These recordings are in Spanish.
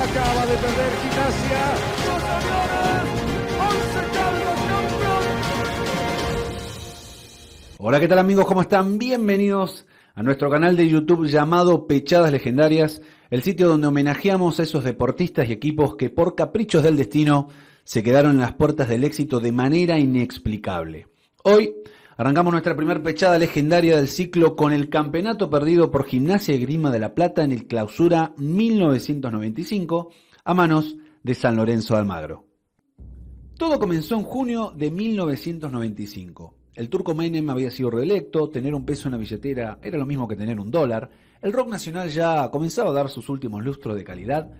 Acaba de perder Gimnasia. Hola, ¿qué tal amigos? ¿Cómo están? Bienvenidos a nuestro canal de YouTube llamado Pechadas Legendarias, el sitio donde homenajeamos a esos deportistas y equipos que por caprichos del destino se quedaron en las puertas del éxito de manera inexplicable. Hoy arrancamos nuestra primera pechada legendaria del ciclo con el campeonato perdido por Gimnasia y Grima de la Plata en el clausura 1995 a manos de San Lorenzo de Almagro. Todo comenzó en junio de 1995. El turco Menem había sido reelecto, tener un peso en la billetera era lo mismo que tener un dólar, el rock nacional ya comenzaba a dar sus últimos lustros de calidad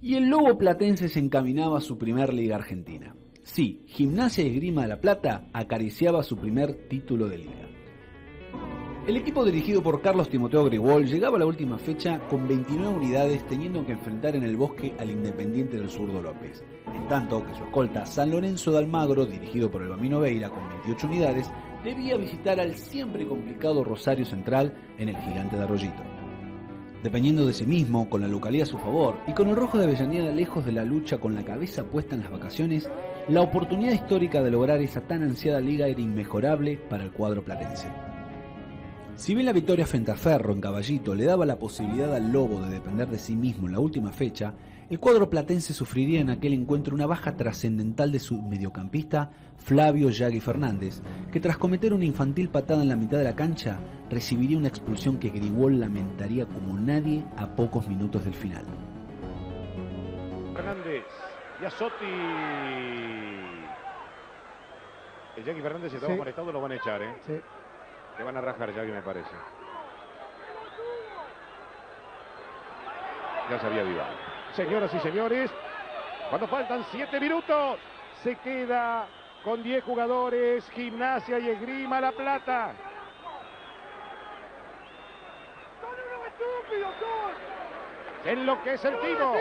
y el Lobo Platense se encaminaba a su primer liga argentina. Sí, Gimnasia y Grima de la Plata acariciaba su primer título de liga. El equipo dirigido por Carlos Timoteo Grigol llegaba a la última fecha con 29 unidades teniendo que enfrentar en el bosque al Independiente del Zurdo López, en tanto que su escolta San Lorenzo de Almagro, dirigido por el Bambino Veira con 28 unidades, debía visitar al siempre complicado Rosario Central en el gigante de Arroyito. Dependiendo de sí mismo, con la localidad a su favor y con el rojo de Avellaneda lejos de la lucha con la cabeza puesta en las vacaciones, la oportunidad histórica de lograr esa tan ansiada liga era inmejorable para el cuadro platense. Si bien la victoria frente a Ferro en Caballito le daba la posibilidad al Lobo de depender de sí mismo en la última fecha, el cuadro platense sufriría en aquel encuentro una baja trascendental de su mediocampista Flavio Yagui Fernández, que tras cometer una infantil patada en la mitad de la cancha, recibiría una expulsión que Grigol lamentaría como nadie a pocos minutos del final. Fernández y Azotti. El Jackie Fernández se estaba Sí. molestando, lo van a echar, ¿eh? Sí. Le van a rajar Jackie, me parece. Ya sabía Vival. Señoras y señores, cuando faltan 7 minutos, se queda con 10 jugadores, Gimnasia y Esgrima La Plata. En lo que es el tiro.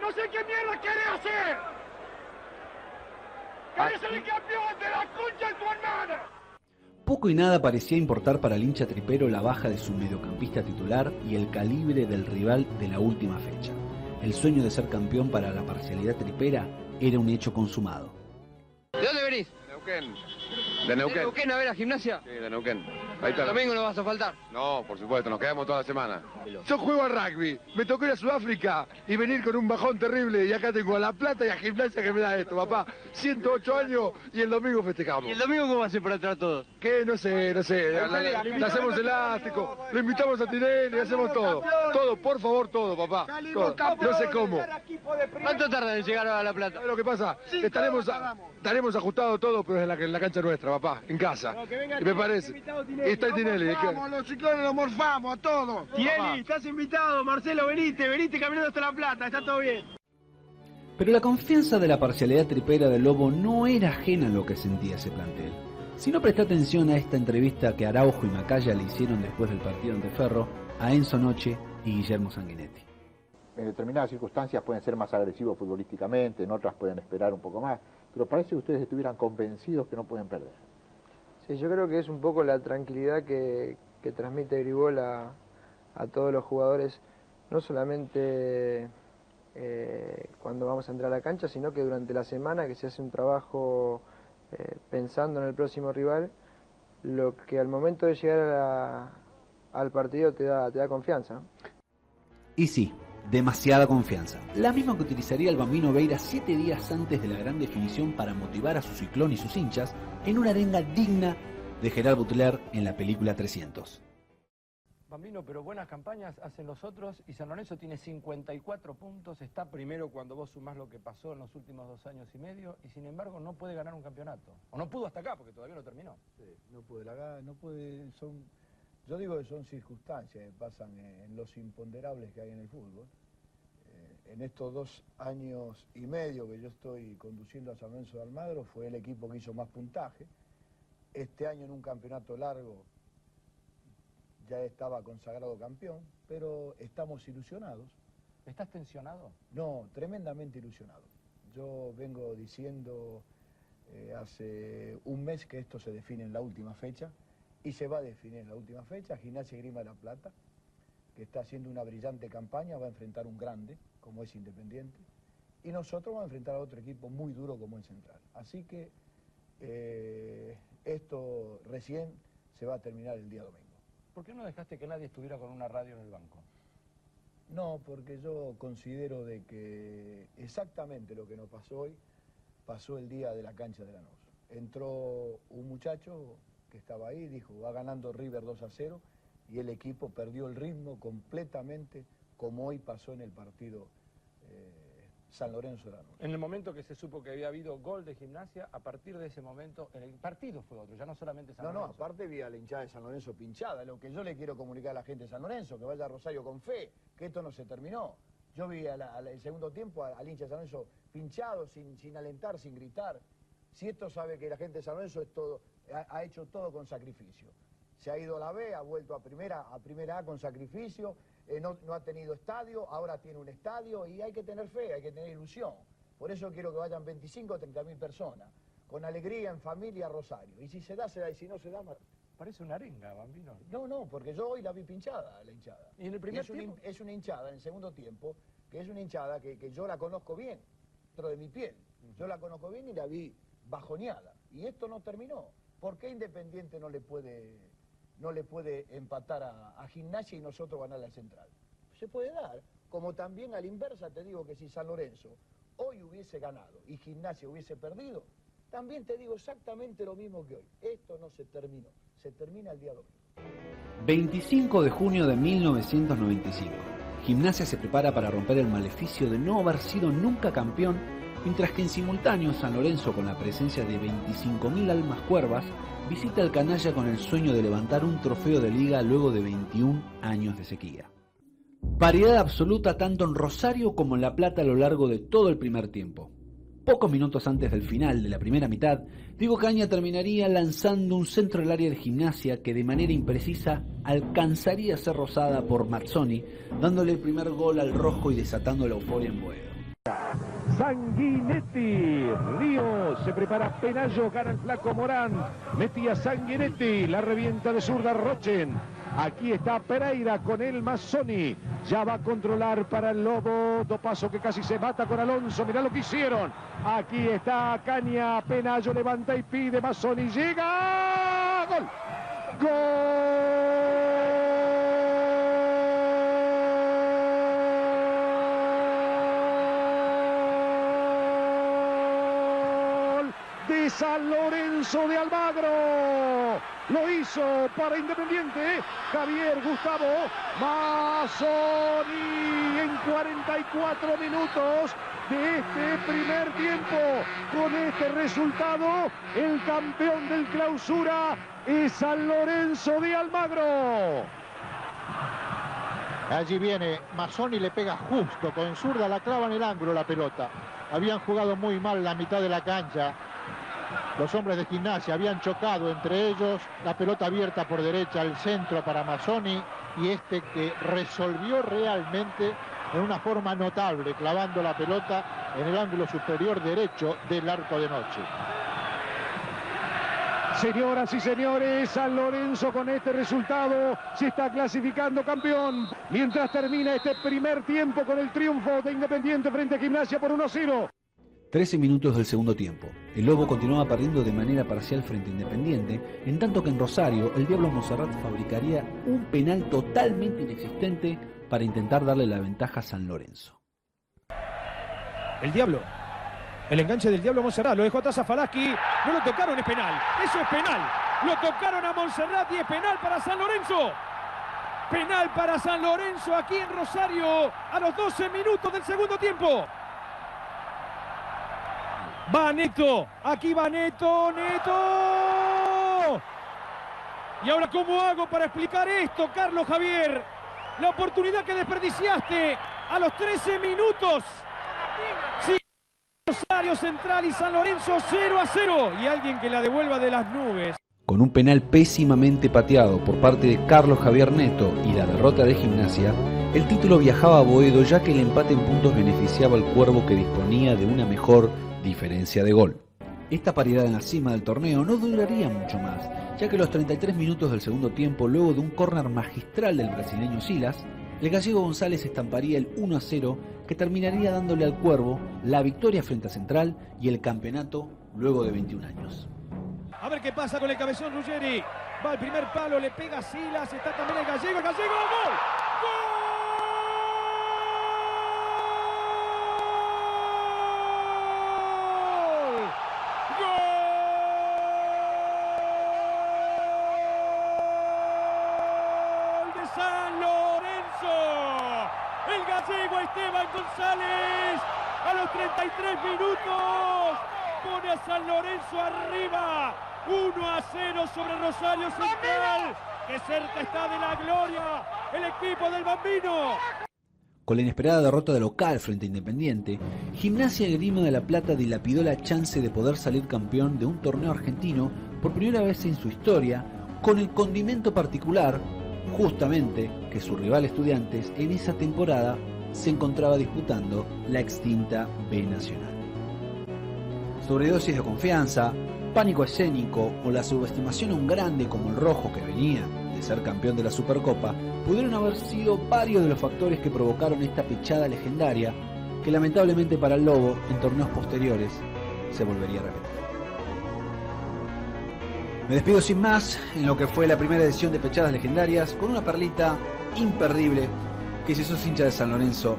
No sé qué mierda quiere hacer. ¡Querés ser el campeón de la concha de tu hermana! Poco y nada parecía importar para el hincha tripero la baja de su mediocampista titular y el calibre del rival de la última fecha. El sueño de ser campeón para la parcialidad tripera era un hecho consumado. ¿De dónde venís? Neuquén. ¿De ¿De Neuquén? Neuquén a ver a gimnasia? Sí, de Neuquén. Ahí está. El domingo no vas a faltar. No, por supuesto, nos quedamos toda la semana. Yo juego al rugby, me tocó ir a Sudáfrica y venir con un bajón terrible y acá tengo a La Plata y a Gimnasia que me da esto, papá. 108 años y el domingo festejamos. ¿Y el domingo cómo va a ser para entrar todos? ¿Qué? No sé, no sé. La- la- la- Le hacemos elástico, le invitamos a Tinelli, le hacemos todo. Todo, por favor, todo, papá. Todo. No sé cómo. ¿Cuánto tardan en llegar a La Plata? ¿Sabes lo que pasa? Estaremos, estaremos ajustados todo, pero en la, en la cancha nuestra, papá, en casa. Y me parece. Y está Tinelli. los ciclones los morfamos a todos. Papá. estás invitado, Marcelo, venite, venite caminando hasta La Plata, está todo bien. Pero la confianza de la parcialidad tripera del Lobo no era ajena a lo que sentía ese plantel. Si no presta atención a esta entrevista que Araujo y Macaya le hicieron después del partido ante Ferro a Enzo Noche y Guillermo Sanguinetti. en determinadas circunstancias pueden ser más agresivos futbolísticamente, en otras pueden esperar un poco más, pero parece que ustedes estuvieran convencidos que no pueden perder. Sí, yo creo que es un poco la tranquilidad que, que transmite Gribol a, a todos los jugadores, no solamente eh, cuando vamos a entrar a la cancha, sino que durante la semana que se hace un trabajo eh, pensando en el próximo rival, lo que al momento de llegar al partido te da, te da confianza. Y sí, demasiada confianza. La misma que utilizaría el Bambino Veira siete días antes de la gran definición para motivar a su ciclón y sus hinchas en una arenga digna de Gerard Butler en la película 300. Bambino, pero buenas campañas hacen los otros y San Lorenzo tiene 54 puntos, está primero cuando vos sumás lo que pasó en los últimos dos años y medio y sin embargo no puede ganar un campeonato. O no pudo hasta acá porque todavía no terminó. no puede, la no puede, son, yo digo que son circunstancias que pasan en, los imponderables que hay en el fútbol. Eh, en estos dos años y medio que yo estoy conduciendo a San Lorenzo de Almagro, fue el equipo que hizo más puntaje. Este año en un campeonato largo ya estaba consagrado campeón, pero estamos ilusionados. ¿Estás tensionado? No, tremendamente ilusionado. Yo vengo diciendo Eh, hace un mes que esto se define en la última fecha y se va a definir en la última fecha. Gimnasia Grima de la Plata, que está haciendo una brillante campaña, va a enfrentar un grande, como es Independiente, y nosotros vamos a enfrentar a otro equipo muy duro como es Central. Así que eh, esto recién se va a terminar el día domingo. ¿Por qué no dejaste que nadie estuviera con una radio en el banco? No, porque yo considero de que exactamente lo que nos pasó hoy pasó el día de la cancha de Lanús. Entró un muchacho que estaba ahí, dijo, va ganando River 2 a 0 y el equipo perdió el ritmo completamente como hoy pasó en el partido eh, San Lorenzo Lanús. En el momento que se supo que había habido gol de gimnasia, a partir de ese momento el partido fue otro, ya no solamente San No, no, Lorenzo. aparte vi a la hinchada de San Lorenzo pinchada, lo que yo le quiero comunicar a la gente de San Lorenzo, que vaya a Rosario con fe, que esto no se terminó. Yo vi al el segundo tiempo a- al hincha de San Lorenzo pinchado, sin, sin alentar, sin gritar. Si esto sabe que la gente de San Lorenzo es todo, ha, ha hecho todo con sacrificio. Se ha ido a la B, ha vuelto a primera, a primera A con sacrificio, eh, no, no ha tenido estadio, ahora tiene un estadio y hay que tener fe, hay que tener ilusión. Por eso quiero que vayan 25 o 30 mil personas, con alegría, en familia, a Rosario. Y si se da, se da, y si no se da, Parece una arenga, Bambino. no, no, porque yo hoy la vi pinchada, la hinchada. ¿Y en el primer es, una, tiempo? hin- es una hinchada, en el segundo tiempo, que es una hinchada que, que yo la conozco bien, dentro de mi piel. Yo la conozco bien y la vi bajoneada. Y esto no terminó. ¿Por qué Independiente no le puede, no le puede empatar a, Gimnasia y nosotros ganar al Central? Se puede dar. Como también a la inversa te digo que si San Lorenzo hoy hubiese ganado y Gimnasia hubiese perdido, también te digo exactamente lo mismo que hoy. Esto no se terminó. Se termina el día domingo. 25 de junio de 1995. Gimnasia se prepara para romper el maleficio de no haber sido nunca campeón, mientras que en simultáneo San Lorenzo, con la presencia de 25.000 almas cuervas, visita al canalla con el sueño de levantar un trofeo de liga luego de 21 años de sequía. Paridad absoluta tanto en Rosario como en La Plata a lo largo de todo el primer tiempo. Pocos minutos antes del final de la primera mitad, Diego Caña terminaría lanzando un centro al área de gimnasia que de manera imprecisa alcanzaría a ser rozada por Mazzoni, dándole el primer gol al rojo y desatando la euforia en Boedo. Sanguinetti, Río, se prepara Penayo, gana el flaco Morán, metía Sanguinetti, la revienta de zurda Rochen. Aquí está Pereira con el Mazzoni, ya va a controlar para el Lobo, do paso que casi se mata con Alonso, mirá lo que hicieron. Aquí está Caña, Penayo levanta y pide, Mazzoni. Llega, gol. Gol de San Lorenzo de Almagro. Lo hizo para Independiente Javier Gustavo Mazzoni en 44 minutos de este primer tiempo. Con este resultado, el campeón del clausura es San Lorenzo de Almagro. Allí viene Mazzoni, le pega justo, con zurda la clava en el ángulo la pelota. Habían jugado muy mal la mitad de la cancha. Los hombres de gimnasia habían chocado entre ellos. La pelota abierta por derecha al centro para Mazzoni y este que resolvió realmente en una forma notable, clavando la pelota en el ángulo superior derecho del arco de noche. Señoras y señores, San Lorenzo con este resultado se está clasificando campeón. Mientras termina este primer tiempo con el triunfo de Independiente frente a Gimnasia por 1-0. 13 minutos del segundo tiempo. El Lobo continuaba perdiendo de manera parcial frente a Independiente, en tanto que en Rosario el Diablo Monserrat fabricaría un penal totalmente inexistente para intentar darle la ventaja a San Lorenzo. El Diablo. El enganche del Diablo Monserrat. Lo dejó atrás a. No lo tocaron, es penal. Eso es penal. Lo tocaron a Monserrat y es penal para San Lorenzo. Penal para San Lorenzo aquí en Rosario a los 12 minutos del segundo tiempo. Va Neto. Aquí va Neto. Neto. Y ahora, ¿cómo hago para explicar esto, Carlos Javier? La oportunidad que desperdiciaste a los 13 minutos. Sí, Rosario Central y San Lorenzo 0 a 0. Y alguien que la devuelva de las nubes. Con un penal pésimamente pateado por parte de Carlos Javier Neto y la derrota de Gimnasia, el título viajaba a Boedo ya que el empate en puntos beneficiaba al Cuervo que disponía de una mejor diferencia de gol. Esta paridad en la cima del torneo no duraría mucho más, ya que los 33 minutos del segundo tiempo, luego de un córner magistral del brasileño Silas, el gallego González estamparía el 1 a 0 que terminaría dándole al Cuervo la victoria frente a Central y el campeonato luego de 21 años. A ver qué pasa con el cabezón Ruggeri. Va al primer palo, le pega Silas, está también el gallego, el gallego, ¡gol! San Lorenzo. El gallego Esteban González a los 33 minutos pone a San Lorenzo arriba. 1 a 0 sobre Rosario Central. Que cerca está de la gloria el equipo del Bambino. Con la inesperada derrota de local frente a Independiente, Gimnasia Grima de la Plata dilapidó la chance de poder salir campeón de un torneo argentino por primera vez en su historia, con el condimento particular, justamente, que su rival Estudiantes en esa temporada se encontraba disputando la extinta B Nacional. Sobredosis de confianza, pánico escénico o la subestimación un grande como el Rojo que venía de ser campeón de la Supercopa pudieron haber sido varios de los factores que provocaron esta pechada legendaria que lamentablemente para el Lobo en torneos posteriores se volvería a repetir. Me despido sin más en lo que fue la primera edición de Pechadas Legendarias con una perlita imperdible que si sos hincha de San Lorenzo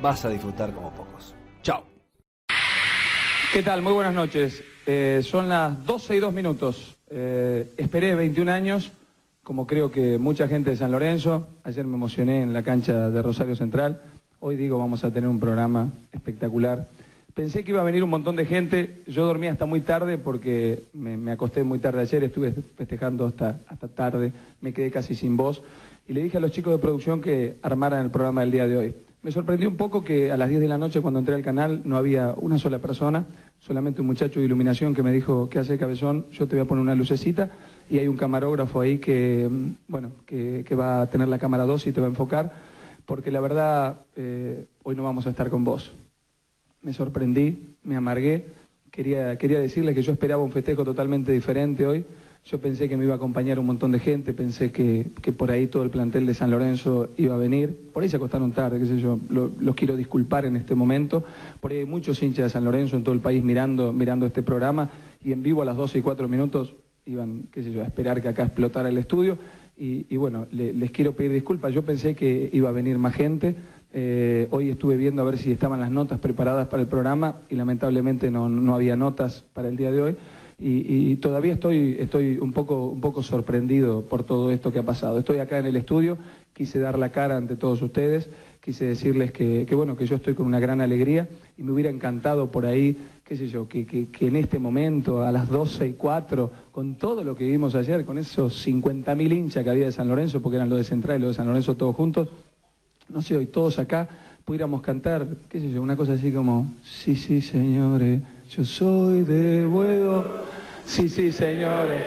vas a disfrutar como pocos. Chao. ¿Qué tal? Muy buenas noches. Eh, son las 12 y 2 minutos. Eh, esperé 21 años, como creo que mucha gente de San Lorenzo. Ayer me emocioné en la cancha de Rosario Central. Hoy digo, vamos a tener un programa espectacular. Pensé que iba a venir un montón de gente. Yo dormí hasta muy tarde porque me, acosté muy tarde ayer, estuve festejando hasta, hasta tarde, me quedé casi sin voz. Y le dije a los chicos de producción que armaran el programa del día de hoy. Me sorprendió un poco que a las 10 de la noche cuando entré al canal no había una sola persona, solamente un muchacho de iluminación que me dijo, ¿qué hace cabezón? Yo te voy a poner una lucecita y hay un camarógrafo ahí que, mm, bueno, que va a tener la cámara 2 y te va a enfocar, porque la verdad eh, hoy no vamos a estar con vos. Me sorprendí, me amargué, quería, quería decirles que yo esperaba un festejo totalmente diferente hoy. Yo pensé que me iba a acompañar un montón de gente, pensé que, que por ahí todo el plantel de San Lorenzo iba a venir. Por ahí se acostaron tarde, qué sé yo, lo- los quiero disculpar en este momento. Por ahí hay muchos hinchas de San Lorenzo en todo el país mirando, mirando este programa y en vivo a las 12 y 4 minutos iban, qué sé yo, a esperar que acá explotara el estudio. Y, y bueno, le- les quiero pedir disculpas. Yo pensé que iba a venir más gente. Eh, hoy estuve viendo a ver si estaban las notas preparadas para el programa y lamentablemente no, no había notas para el día de hoy. Y, todavía estoy, estoy un, poco, un poco sorprendido por todo esto que ha pasado. Estoy acá en el estudio, quise dar la cara ante todos ustedes, quise decirles que, bueno, que yo estoy con una gran alegría y me hubiera encantado por ahí, qué sé yo, que, que- en este momento, a las 12 y 4, con todo lo que vimos ayer, con esos 50.000 hinchas que había de San Lorenzo, porque eran los de Central y los de San Lorenzo todos juntos, no sé, hoy todos acá pudiéramos cantar, qué sé yo, una cosa así como, sí, sí, señores, yo soy de Buedo, sí, sí, señores,